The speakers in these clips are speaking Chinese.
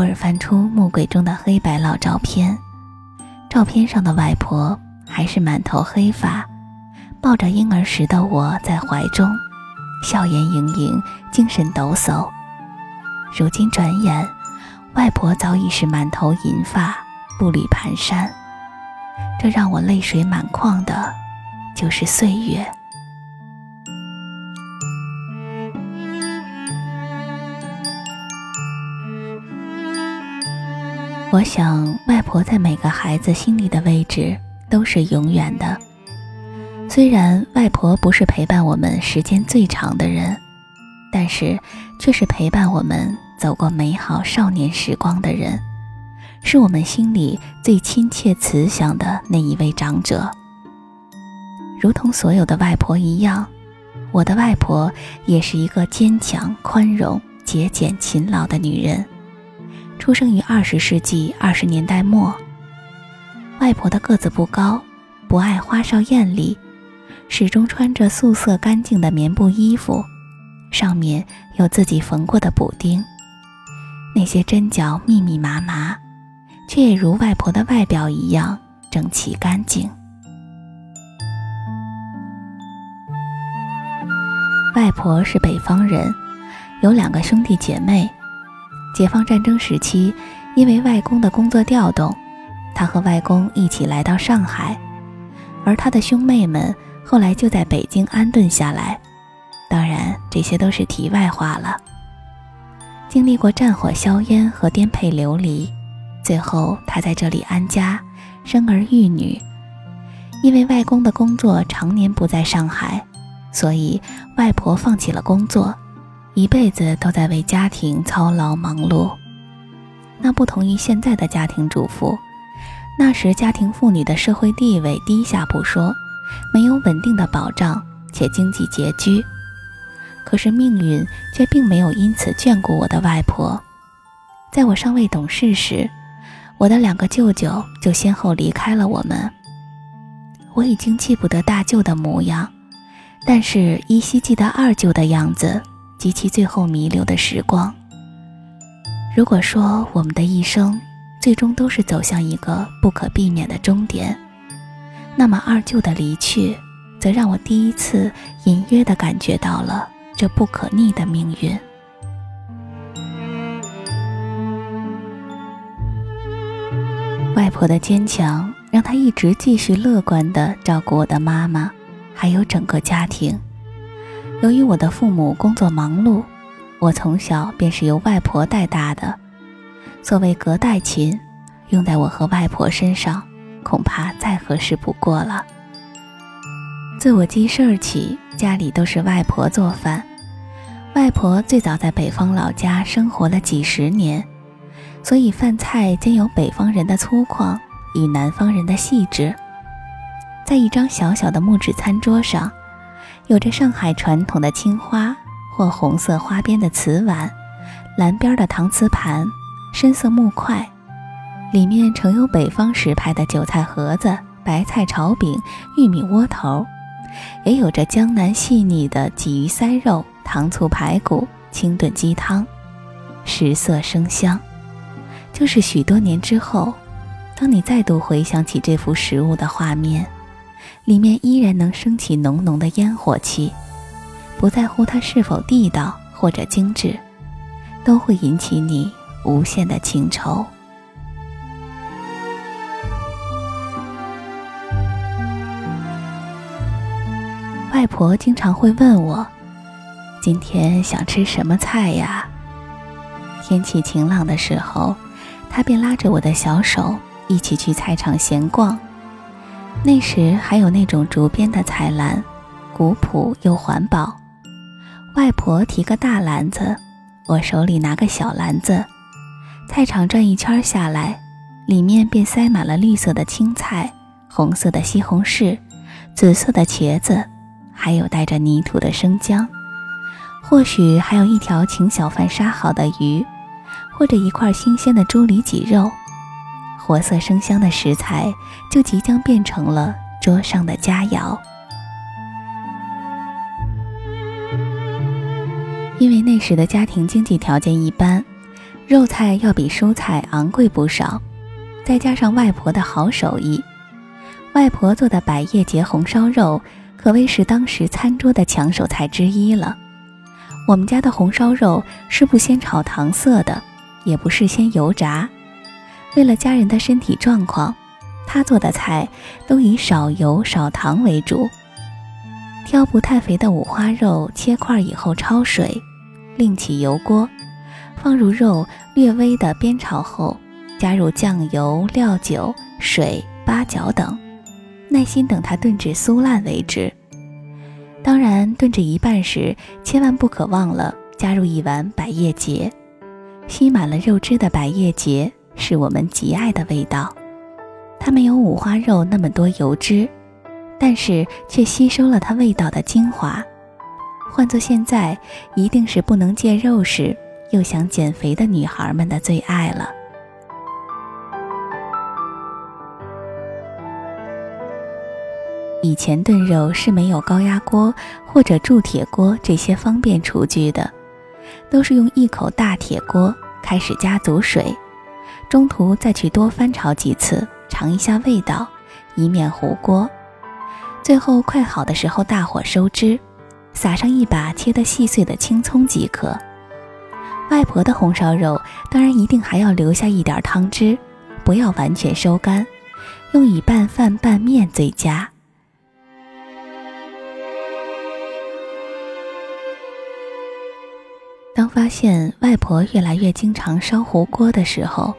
偶尔翻出木柜中的黑白老照片，照片上的外婆还是满头黑发，抱着婴儿时的我在怀中，笑颜盈盈，精神抖擞。如今转眼，外婆早已是满头银发，步履蹒跚。这让我泪水满眶的，就是岁月。我想，外婆在每个孩子心里的位置都是永远的。虽然外婆不是陪伴我们时间最长的人，但是却是陪伴我们走过美好少年时光的人，是我们心里最亲切慈祥的那一位长者。如同所有的外婆一样，我的外婆也是一个坚强、宽容、节俭、勤劳的女人。出生于二十世纪二十年代末。外婆的个子不高，不爱花哨艳丽，始终穿着素色干净的棉布衣服，上面有自己缝过的补丁。那些针脚密密麻麻，却也如外婆的外表一样整齐干净。外婆是北方人，有两个兄弟姐妹。解放战争时期，因为外公的工作调动，他和外公一起来到上海，而他的兄妹们后来就在北京安顿下来。当然，这些都是题外话了。经历过战火硝烟和颠沛流离，最后他在这里安家，生儿育女。因为外公的工作常年不在上海，所以外婆放弃了工作。一辈子都在为家庭操劳忙碌，那不同于现在的家庭主妇。那时家庭妇女的社会地位低下不说，没有稳定的保障，且经济拮据。可是命运却并没有因此眷顾我的外婆。在我尚未懂事时，我的两个舅舅就先后离开了我们。我已经记不得大舅的模样，但是依稀记得二舅的样子。及其最后弥留的时光。如果说我们的一生最终都是走向一个不可避免的终点，那么二舅的离去，则让我第一次隐约地感觉到了这不可逆的命运。外婆的坚强，让她一直继续乐观地照顾我的妈妈，还有整个家庭。由于我的父母工作忙碌，我从小便是由外婆带大的。所谓隔代亲，用在我和外婆身上，恐怕再合适不过了。自我记事儿起，家里都是外婆做饭。外婆最早在北方老家生活了几十年，所以饭菜兼有北方人的粗犷与南方人的细致。在一张小小的木质餐桌上。有着上海传统的青花或红色花边的瓷碗，蓝边的搪瓷盘，深色木块，里面盛有北方时派的韭菜盒子、白菜炒饼、玉米窝头，也有着江南细腻的鲫鱼塞肉、糖醋排骨、清炖鸡汤，食色生香。就是许多年之后，当你再度回想起这幅食物的画面。里面依然能升起浓浓的烟火气，不在乎它是否地道或者精致，都会引起你无限的情愁。外婆经常会问我：“今天想吃什么菜呀？”天气晴朗的时候，她便拉着我的小手一起去菜场闲逛。那时还有那种竹编的菜篮，古朴又环保。外婆提个大篮子，我手里拿个小篮子，菜场转一圈下来，里面便塞满了绿色的青菜、红色的西红柿、紫色的茄子，还有带着泥土的生姜，或许还有一条请小贩杀好的鱼，或者一块新鲜的猪里脊肉。活色生香的食材就即将变成了桌上的佳肴。因为那时的家庭经济条件一般，肉菜要比蔬菜昂贵不少，再加上外婆的好手艺，外婆做的百叶结红烧肉可谓是当时餐桌的抢手菜之一了。我们家的红烧肉是不先炒糖色的，也不是先油炸。为了家人的身体状况，她做的菜都以少油少糖为主。挑不太肥的五花肉，切块以后焯水，另起油锅。放入肉，略微的煸炒后，加入酱油、料酒、水、八角等，耐心等它炖至酥烂为止。当然，炖至一半时，千万不可忘了加入一碗百叶结。吸满了肉汁的百叶结是我们极爱的味道，它没有五花肉那么多油脂，但是却吸收了它味道的精华。换做现在，一定是不能戒肉食。又想减肥的女孩们的最爱了。以前炖肉是没有高压锅或者铸铁锅这些方便厨具的，都是用一口大铁锅开始加足水，中途再去多翻炒几次，尝一下味道，以免糊锅。最后快好的时候大火收汁，撒上一把切得细碎的青葱即可。外婆的红烧肉，当然一定还要留下一点汤汁，不要完全收干，用以拌饭拌面最佳。当发现外婆越来越经常烧糊锅的时候，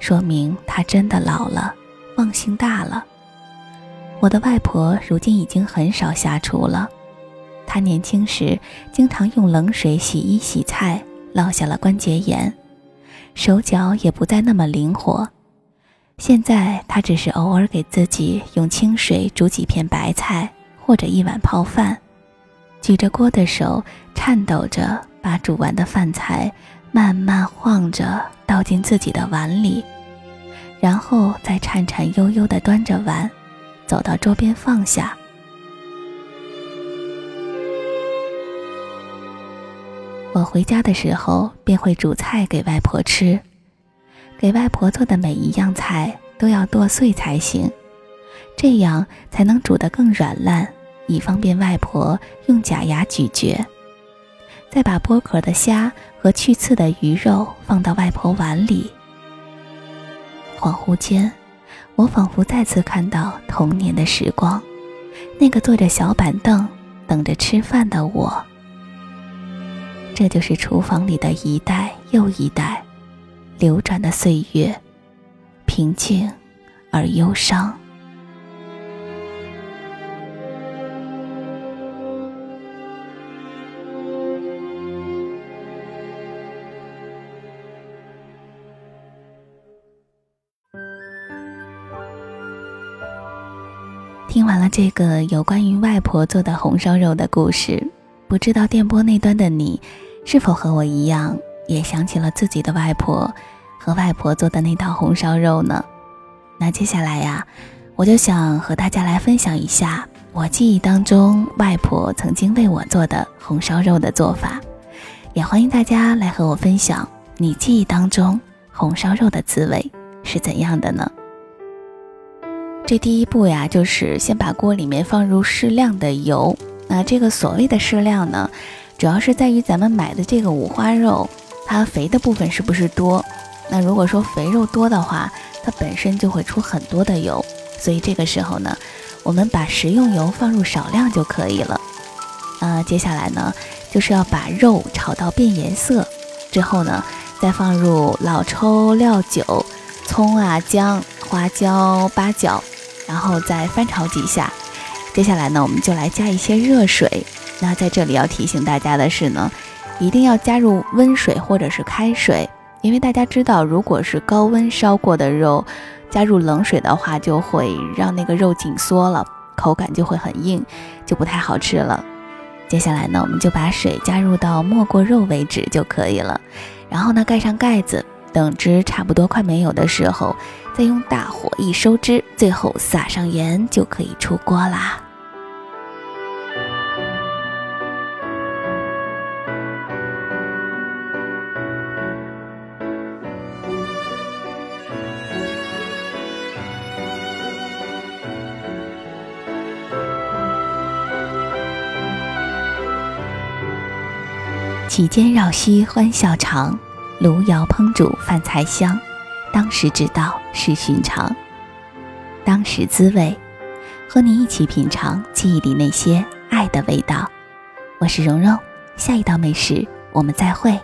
说明她真的老了，忘性大了。我的外婆如今已经很少下厨了，她年轻时经常用冷水洗衣洗菜。落下了关节炎，手脚也不再那么灵活。现在她只是偶尔给自己用清水煮几片白菜或者一碗泡饭，举着锅的手颤抖着把煮完的饭菜慢慢晃着倒进自己的碗里，然后再颤颤悠悠地端着碗走到桌边放下。我回家的时候便会煮菜给外婆吃，给外婆做的每一样菜都要剁碎才行，这样才能煮得更软烂，以方便外婆用假牙咀嚼。再把剥壳的虾和去刺的鱼肉放到外婆碗里。恍惚间，我仿佛再次看到童年的时光，那个坐着小板凳等着吃饭的我。这就是厨房里的一代又一代流转的岁月，平静而忧伤。这个有关于外婆做的红烧肉的故事，不知道电波那端的你。是否和我一样，也想起了自己的外婆和外婆做的那道红烧肉呢？那接下来呀，我就想和大家来分享一下我记忆当中外婆曾经为我做的红烧肉的做法，也欢迎大家来和我分享你记忆当中红烧肉的滋味是怎样的呢？这第一步呀，就是先把锅里面放入适量的油。那这个所谓的适量呢？主要是在于咱们买的这个五花肉，它肥的部分是不是多？那如果说肥肉多的话，它本身就会出很多的油，所以这个时候呢，我们把食用油放入少量就可以了。呃，接下来呢，就是要把肉炒到变颜色之后呢，再放入老抽、料酒、葱啊、姜、花椒、八角，然后再翻炒几下。接下来呢，我们就来加一些热水。那在这里要提醒大家的是呢，一定要加入温水或者是开水，因为大家知道，如果是高温烧过的肉，加入冷水的话，就会让那个肉紧缩了，口感就会很硬，就不太好吃了。接下来呢，我们就把水加入到没过肉为止就可以了，然后呢盖上盖子，等汁差不多快没有的时候，再用大火一收汁，最后撒上盐就可以出锅啦。起煎绕膝，欢笑长。炉窑烹煮饭菜香。当时知道是寻常，当时滋味，和你一起品尝记忆里那些爱的味道。我是蓉蓉，下一道美食我们再会。